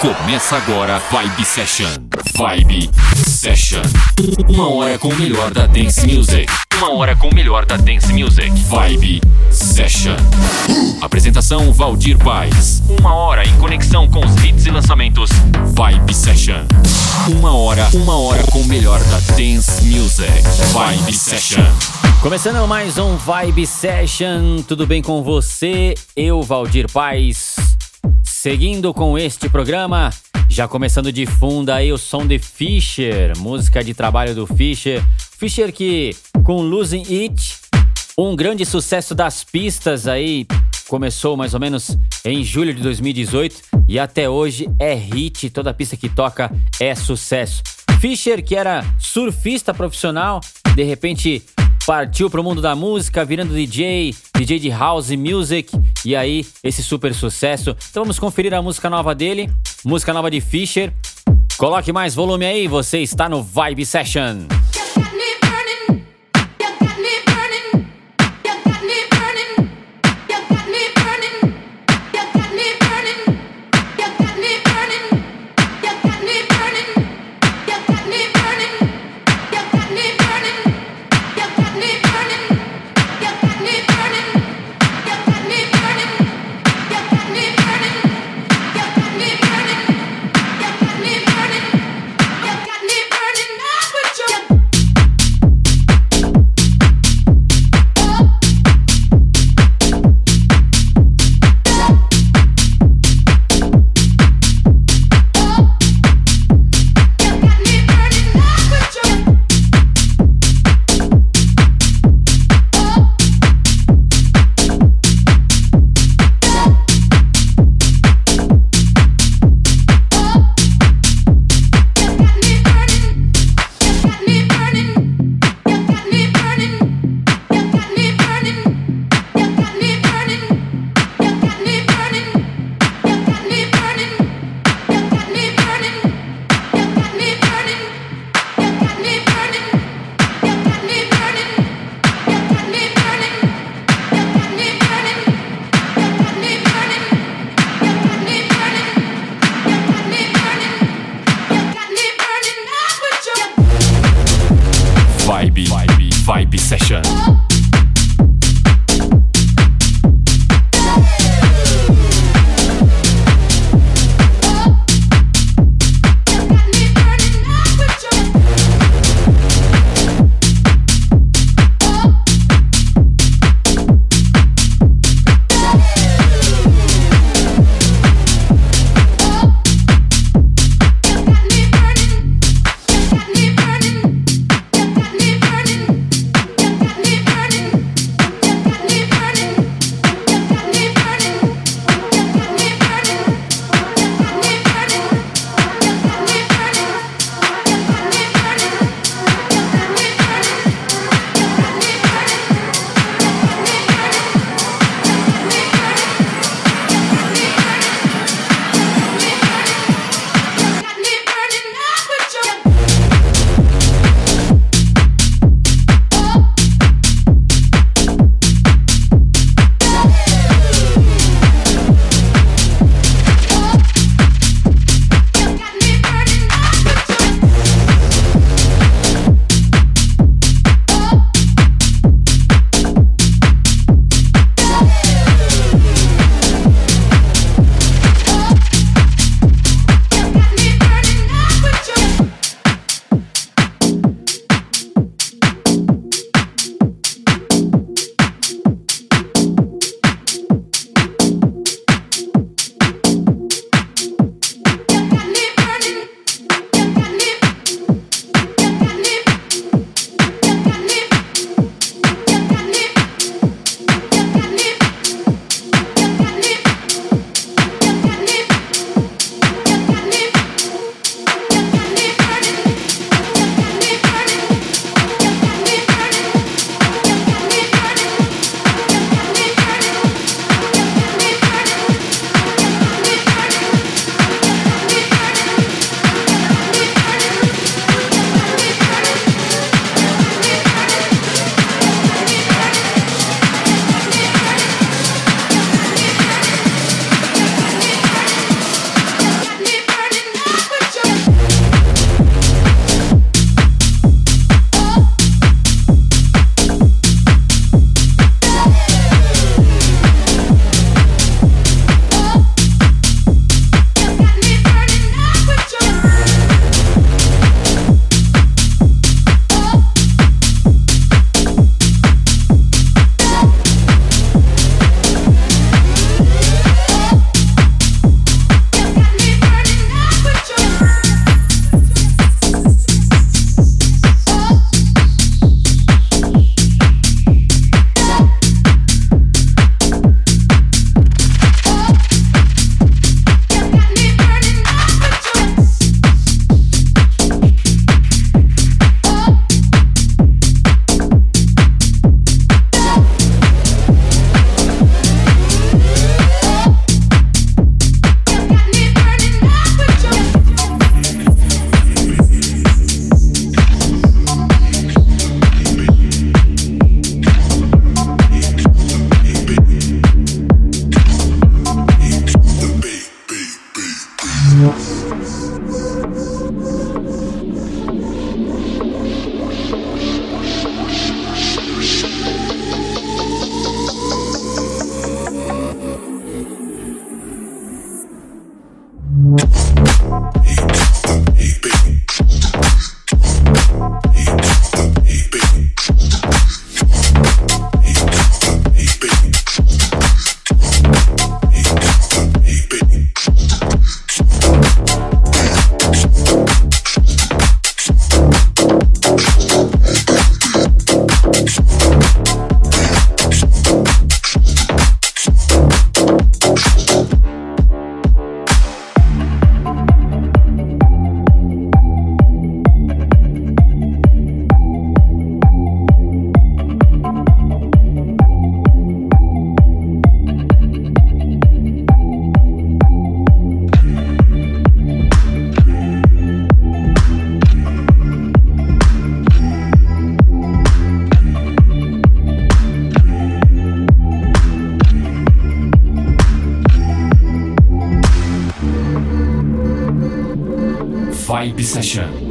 Começa agora Vibe Session. Vibe Session. Uma hora com o melhor da dance music. Uma hora com o melhor da dance music. Vibe Session. Apresentação Valdir Paz. Uma hora em conexão com os hits e lançamentos. Vibe Session. Uma hora, uma hora com o melhor da dance music. Vibe Session. Começando mais um Vibe Session, tudo bem com você? Eu, Valdir Paz, seguindo com este programa, já começando de fundo aí o som de Fischer, música de trabalho do Fischer. Fischer que com Losing It, um grande sucesso das pistas aí, começou mais ou menos em julho de 2018 e até hoje é hit, toda pista que toca é sucesso. Fischer, que era surfista profissional, de repente partiu pro mundo da música, virando DJ, DJ de house music, e aí esse super sucesso. Então vamos conferir a música nova dele, música nova de Fischer. Coloque mais volume aí, você está no Vibe Session. Session.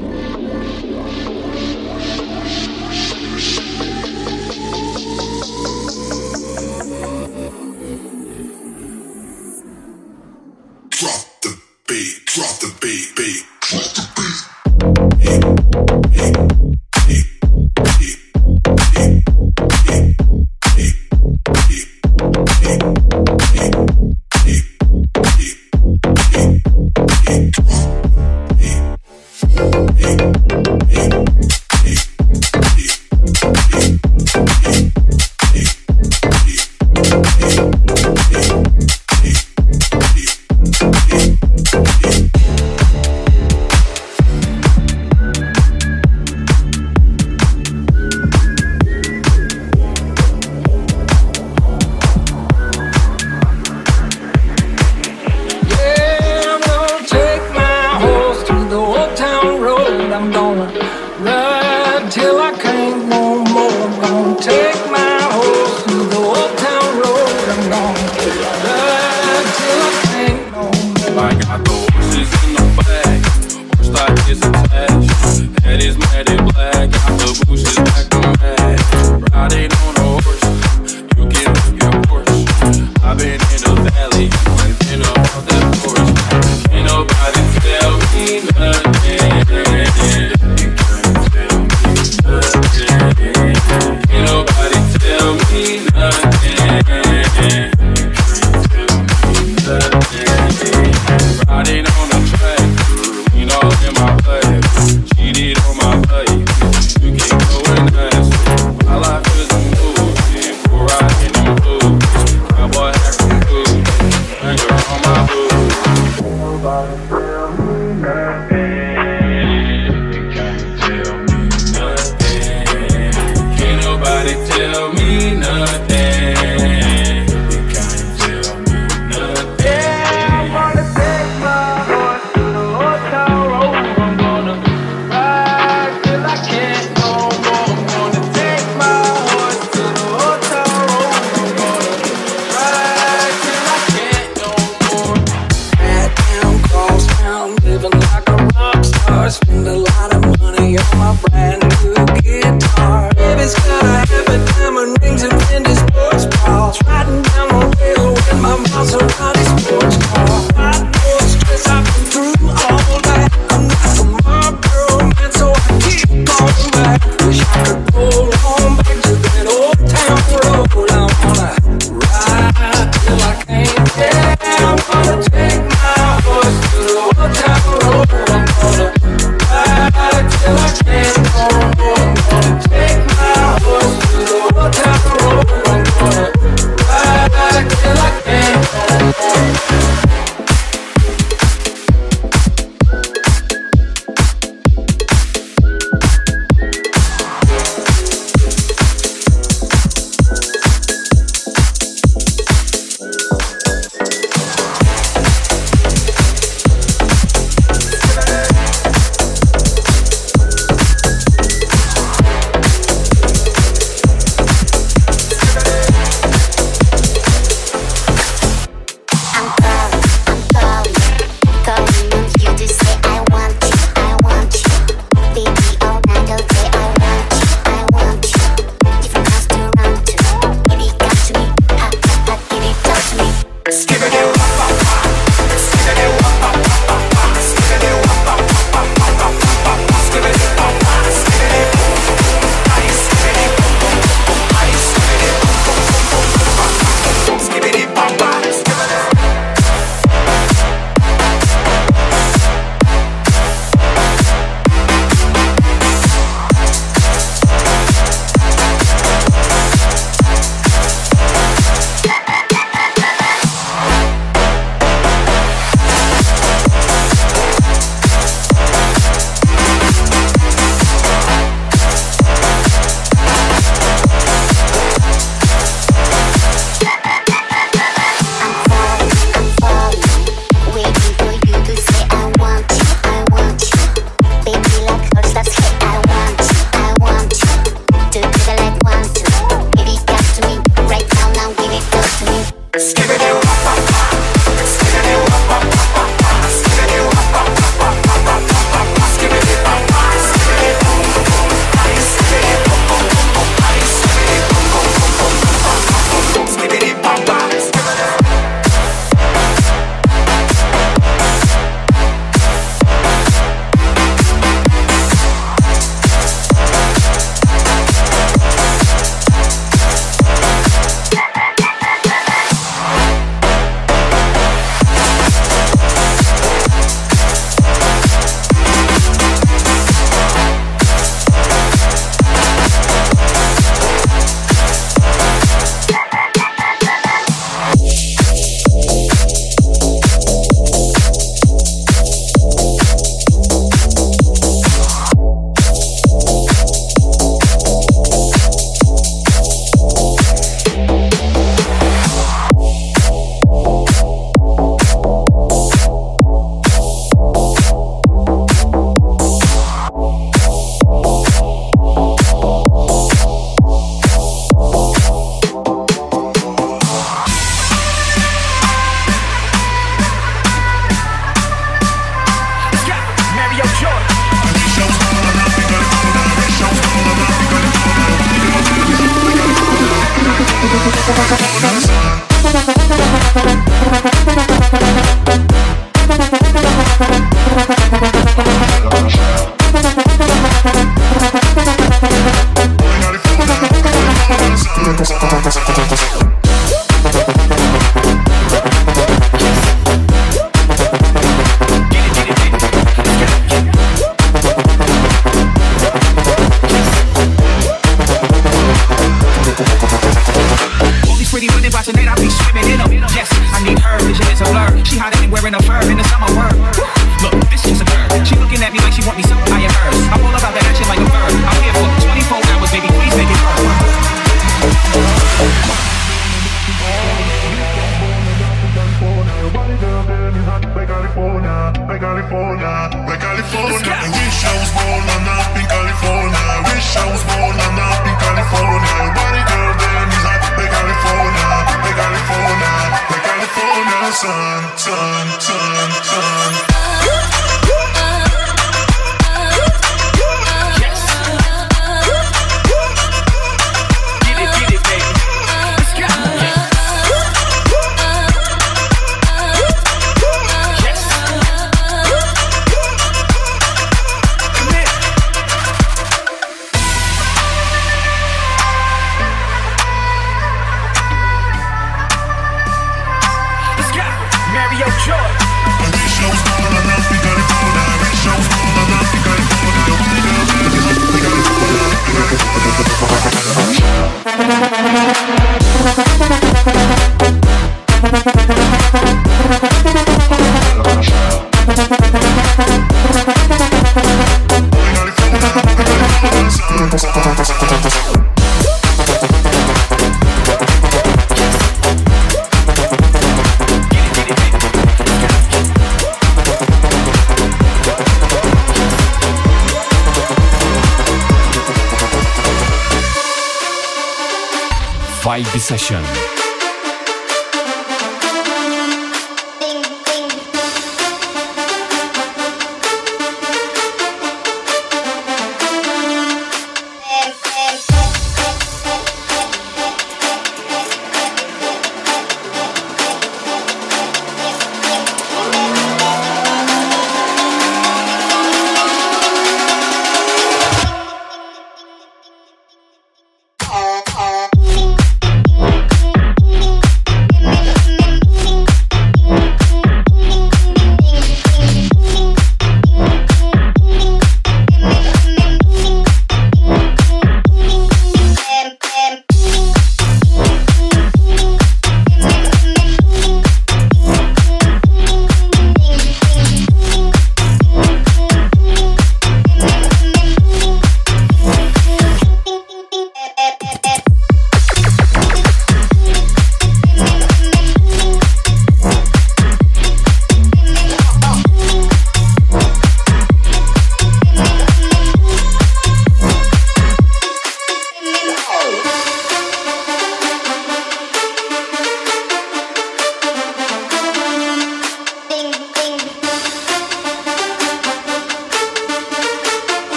A fur in the summer work.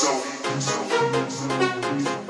so, so.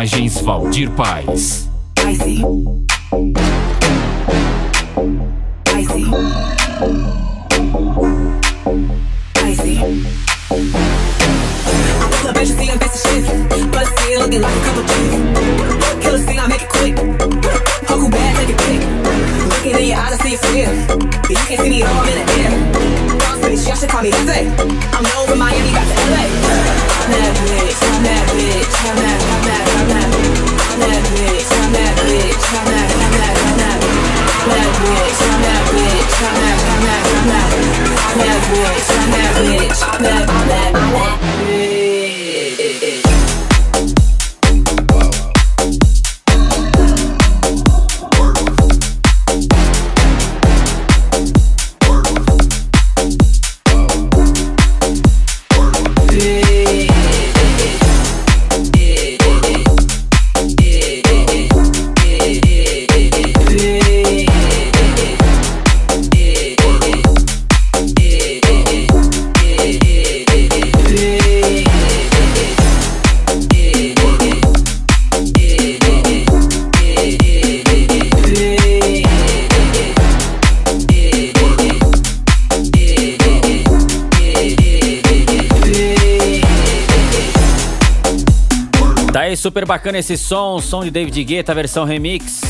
Imagens Valdir Paz. super bacana esse som, som de David Guetta, versão remix.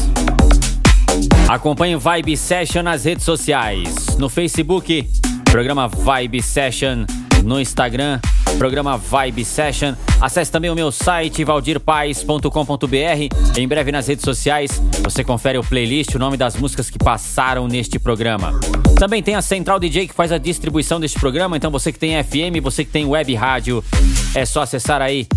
Acompanhe o Vibe Session nas redes sociais, no Facebook, programa Vibe Session, no Instagram, programa Vibe Session. Acesse também o meu site valdirpaes.com.br. Em breve nas redes sociais você confere o playlist, o nome das músicas que passaram neste programa. Também tem a Central DJ que faz a distribuição deste programa, então você que tem FM, você que tem web rádio, é só acessar aí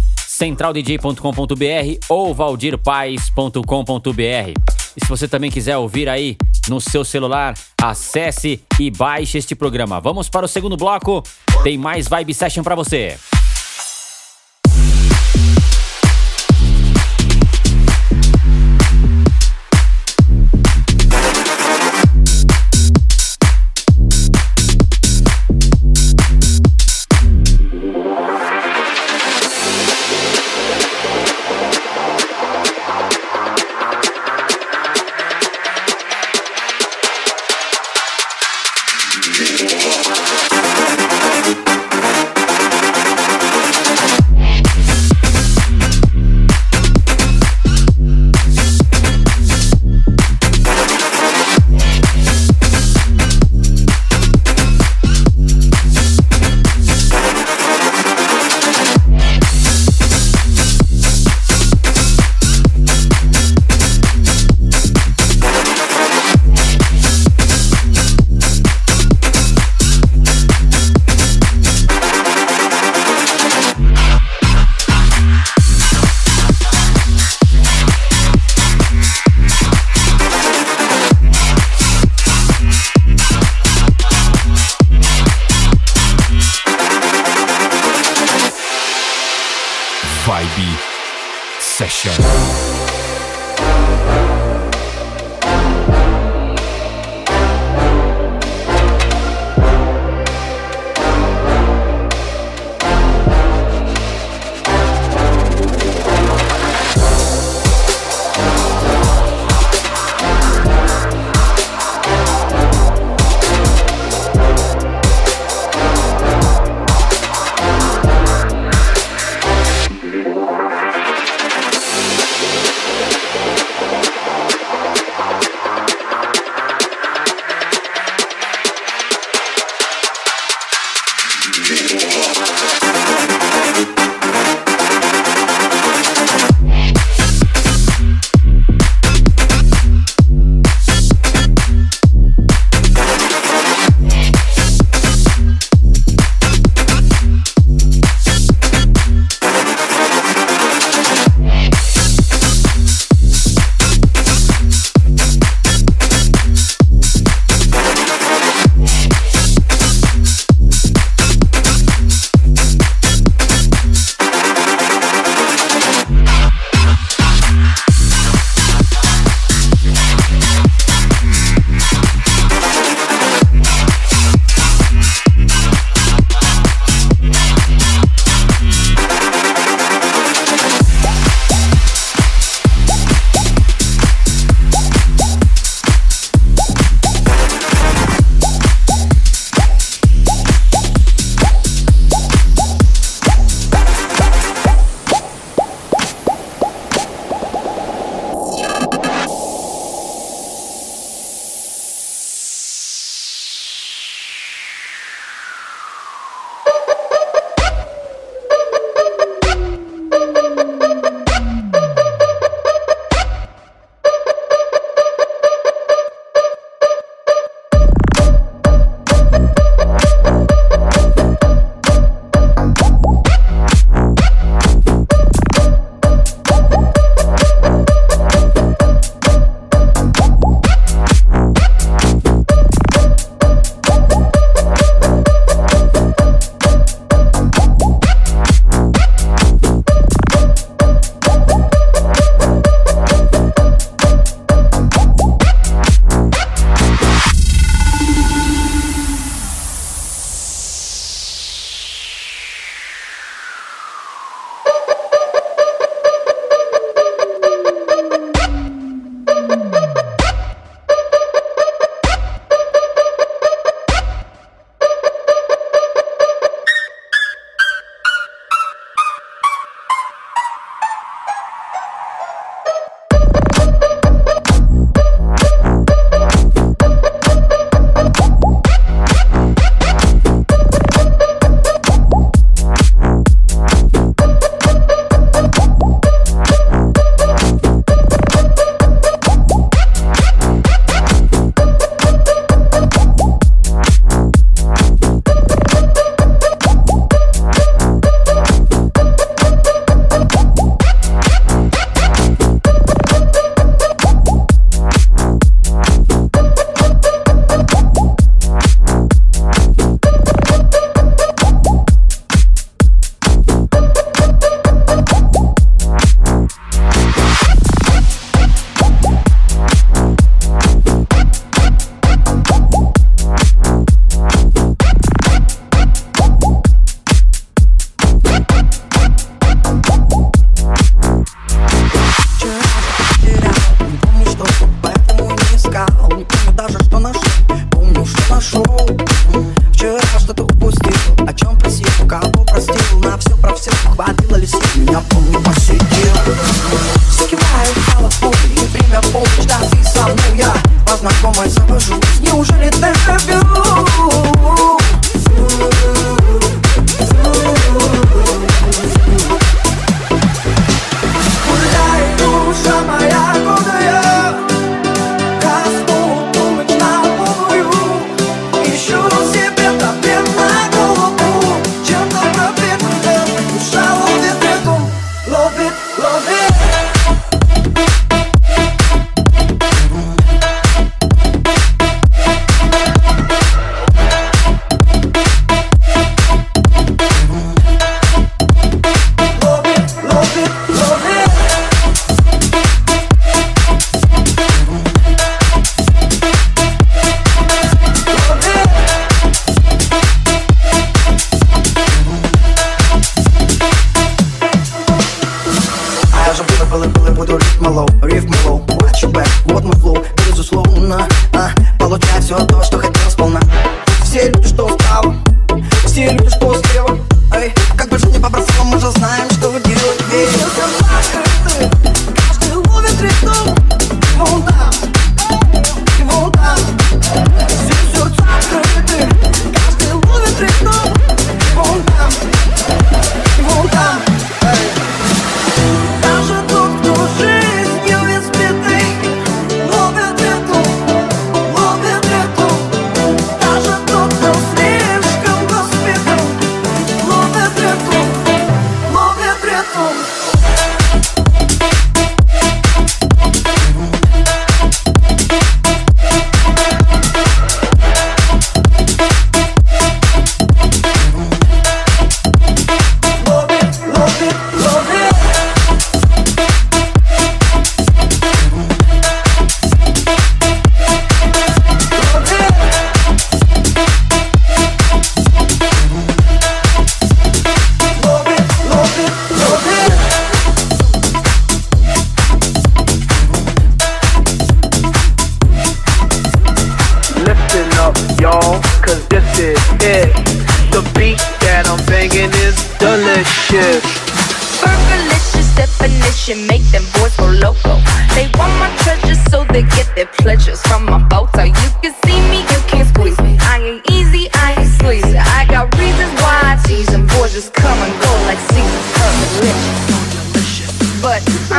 centraldj.com.br ou valdirpaes.com.br. E se você também quiser ouvir aí no seu celular, acesse e baixe este programa. Vamos para o segundo bloco. Tem mais Vibe Session para você.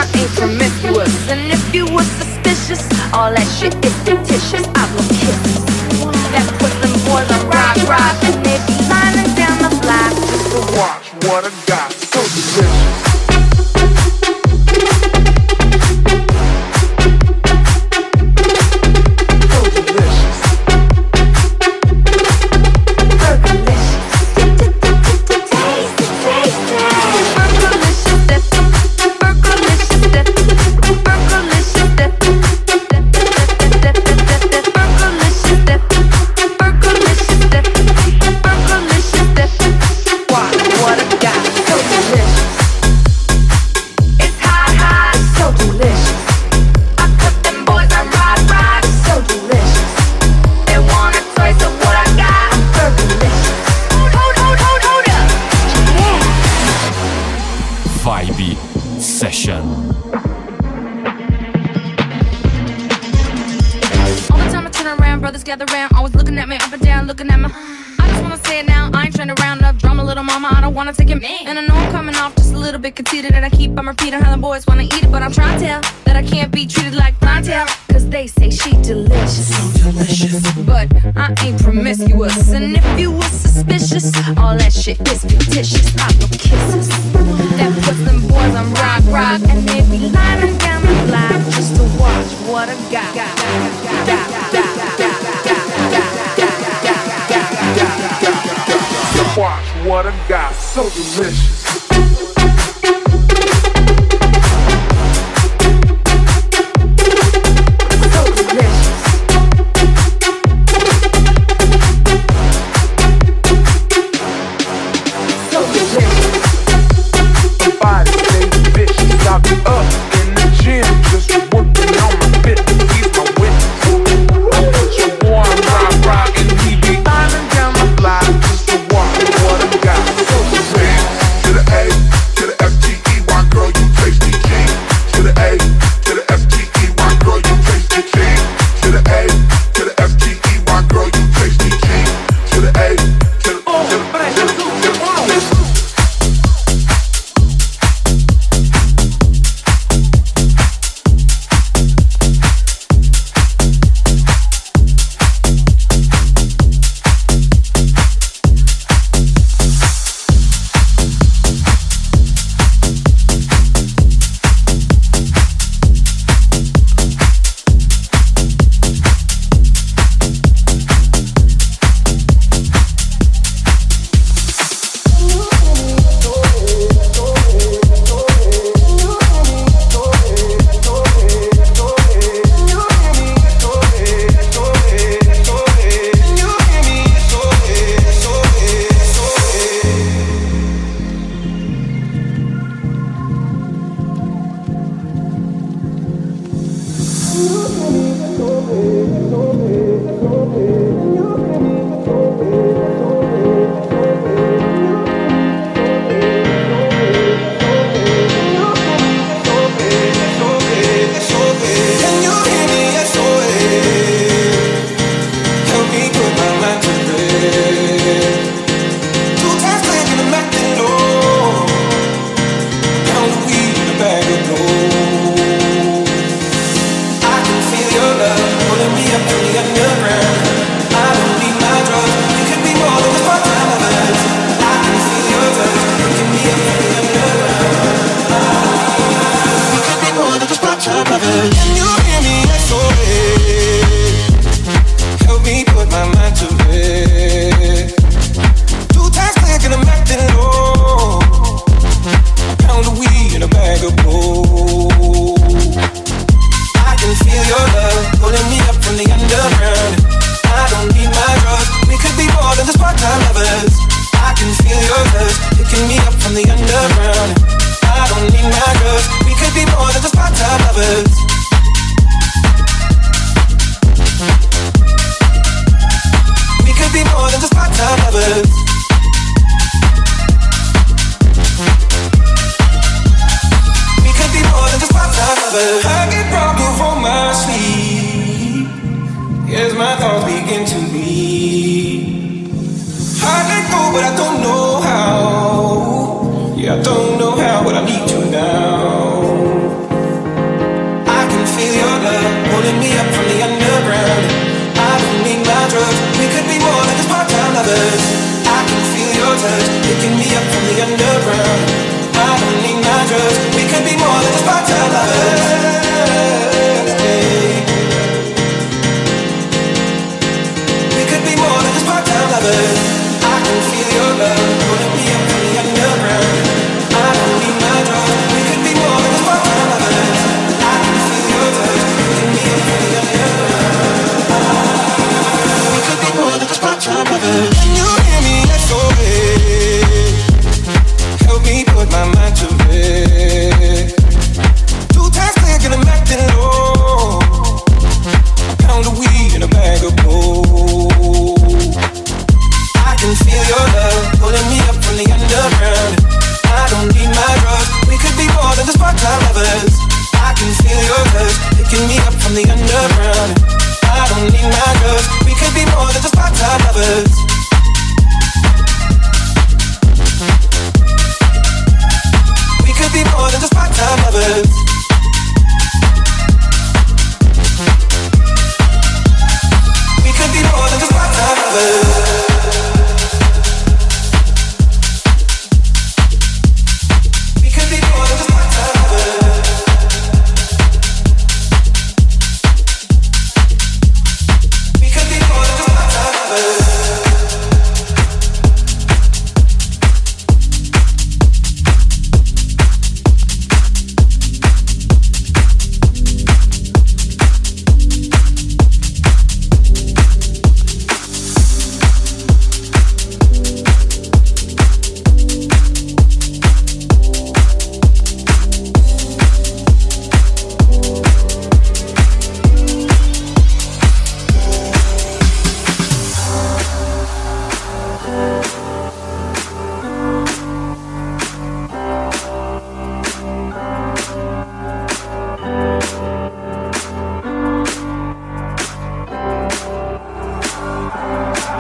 I ain't. And if you were suspicious, all that shit is fictitious. I will kiss. That puts them boys on rock, rock, and they be lining down the block just to watch what a guy. succeeded at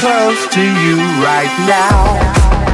Close to you right now.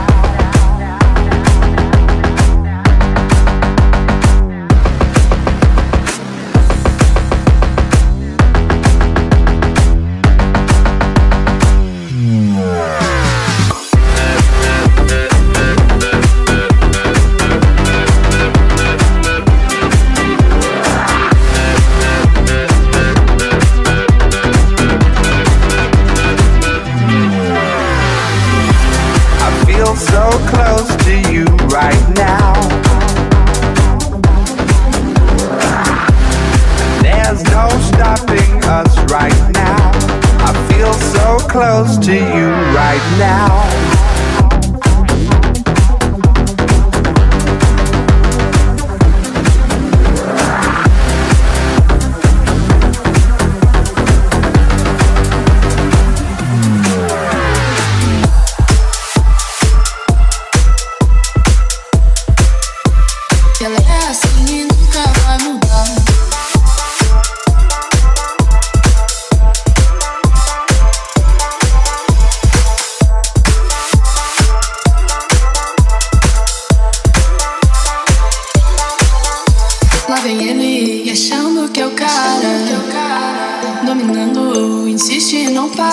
Insiste insiste não para.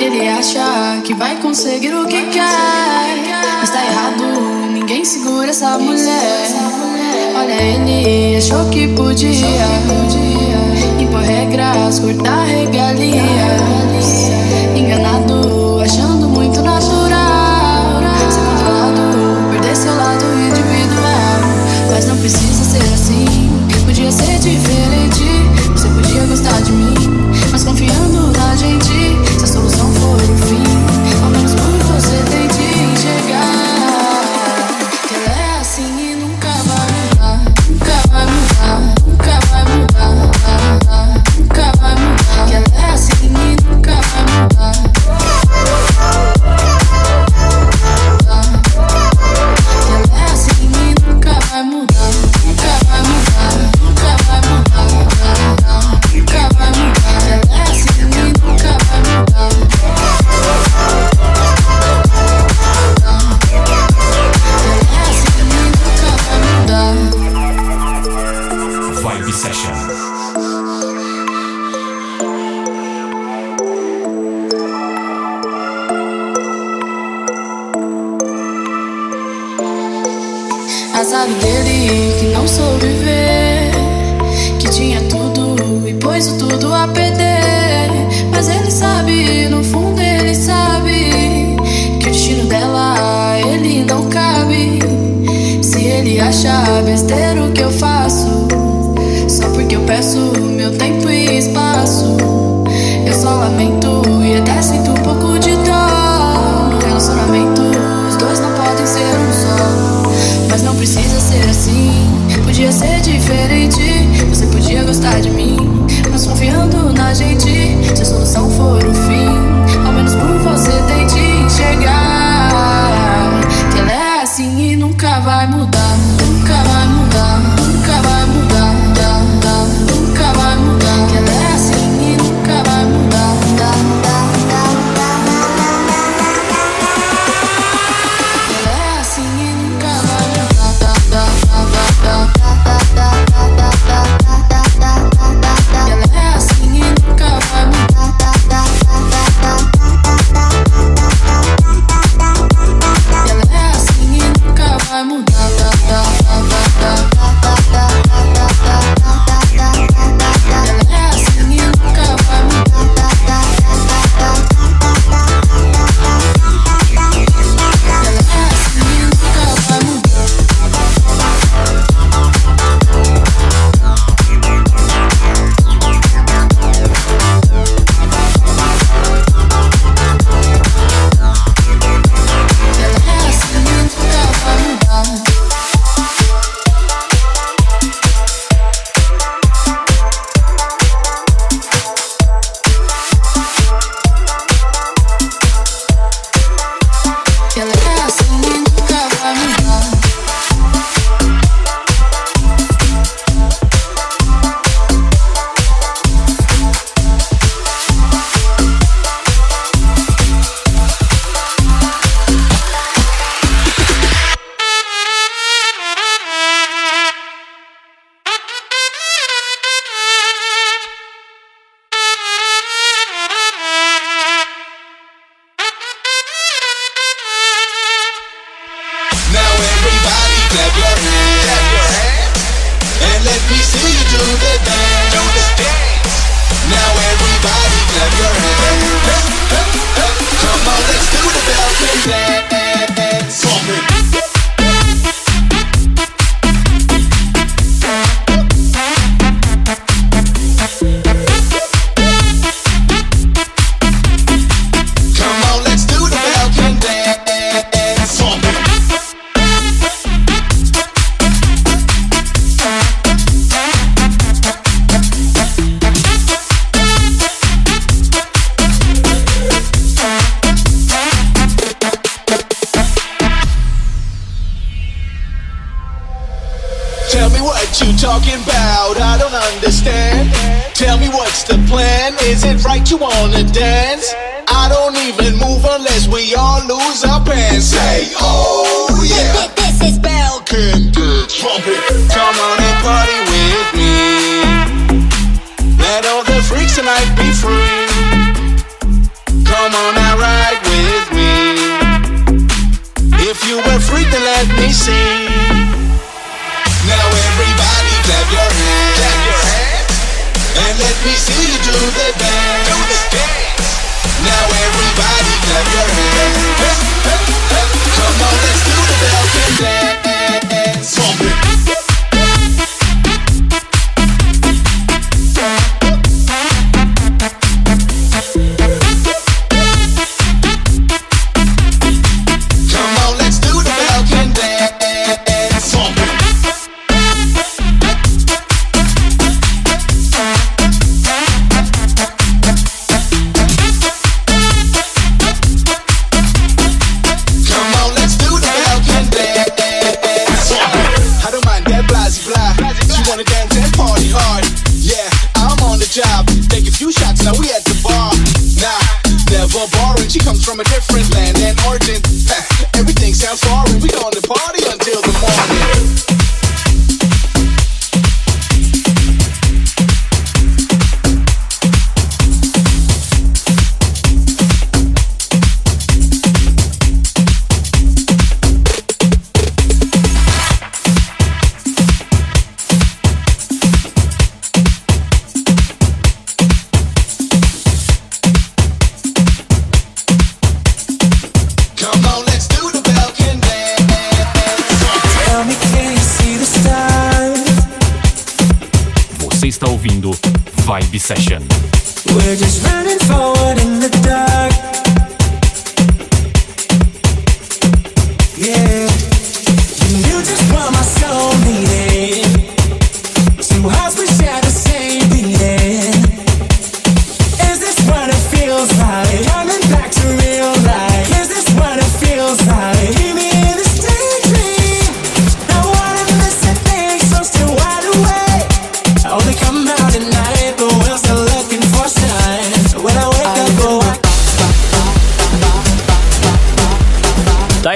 Ele acha que vai conseguir o que quer. Mas tá errado, ninguém segura essa mulher. Olha, ele achou que podia impor regras, cortar regalias. Enganado, achando muito natural. Ser controlado, perder seu lado individual. Mas não precisa ser assim, podia ser diferente podia gostar de mim.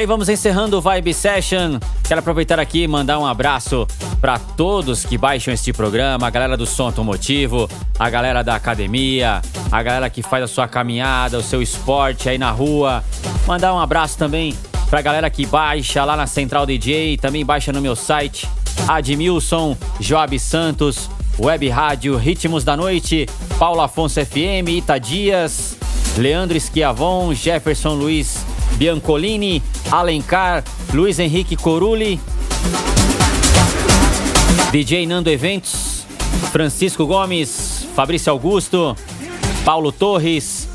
Daí vamos encerrando o Vibe Session. Quero aproveitar aqui e mandar um abraço para todos que baixam este programa, a galera do som automotivo, a galera da academia, a galera que faz a sua caminhada, o seu esporte aí na rua. Mandar um abraço também pra galera que baixa lá na Central DJ, também baixa no meu site, Admilson, Joab Santos, Web Rádio Ritmos da Noite, Paulo Afonso FM, Ita Dias, Leandro Schiavon, Jefferson Luiz Biancolini, Alencar, Luiz Henrique Corulli, DJ Nando Eventos, Francisco Gomes, Fabrício Augusto, Paulo Torres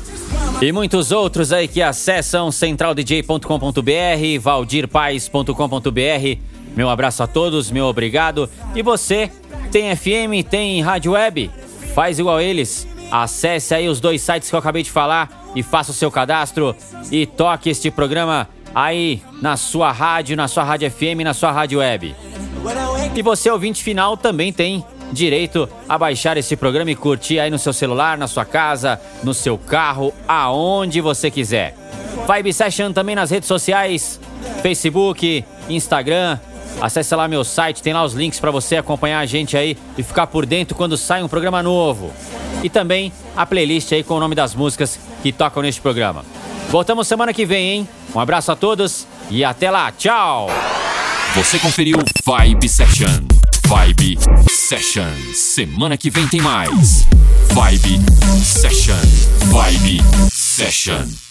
e muitos outros aí que acessam centraldj.com.br, valdirpais.com.br. Meu abraço a todos, meu obrigado. E você, tem FM, tem rádio web? Faz igual eles. Acesse aí os dois sites que eu acabei de falar e faça o seu cadastro e toque este programa aí na sua rádio, na sua rádio FM, na sua rádio web. E você, ouvinte final, também tem direito a baixar esse programa e curtir aí no seu celular, na sua casa, no seu carro, aonde você quiser. Vibe Session também nas redes sociais, Facebook, Instagram. Acesse lá meu site, tem lá os links para você acompanhar a gente aí e ficar por dentro quando sai um programa novo. E também a playlist aí com o nome das músicas que tocam neste programa. Voltamos semana que vem, hein? Um abraço a todos e até lá. Tchau! Você conferiu Vibe Session. Vibe Session. Semana que vem tem mais. Vibe Session. Vibe Session.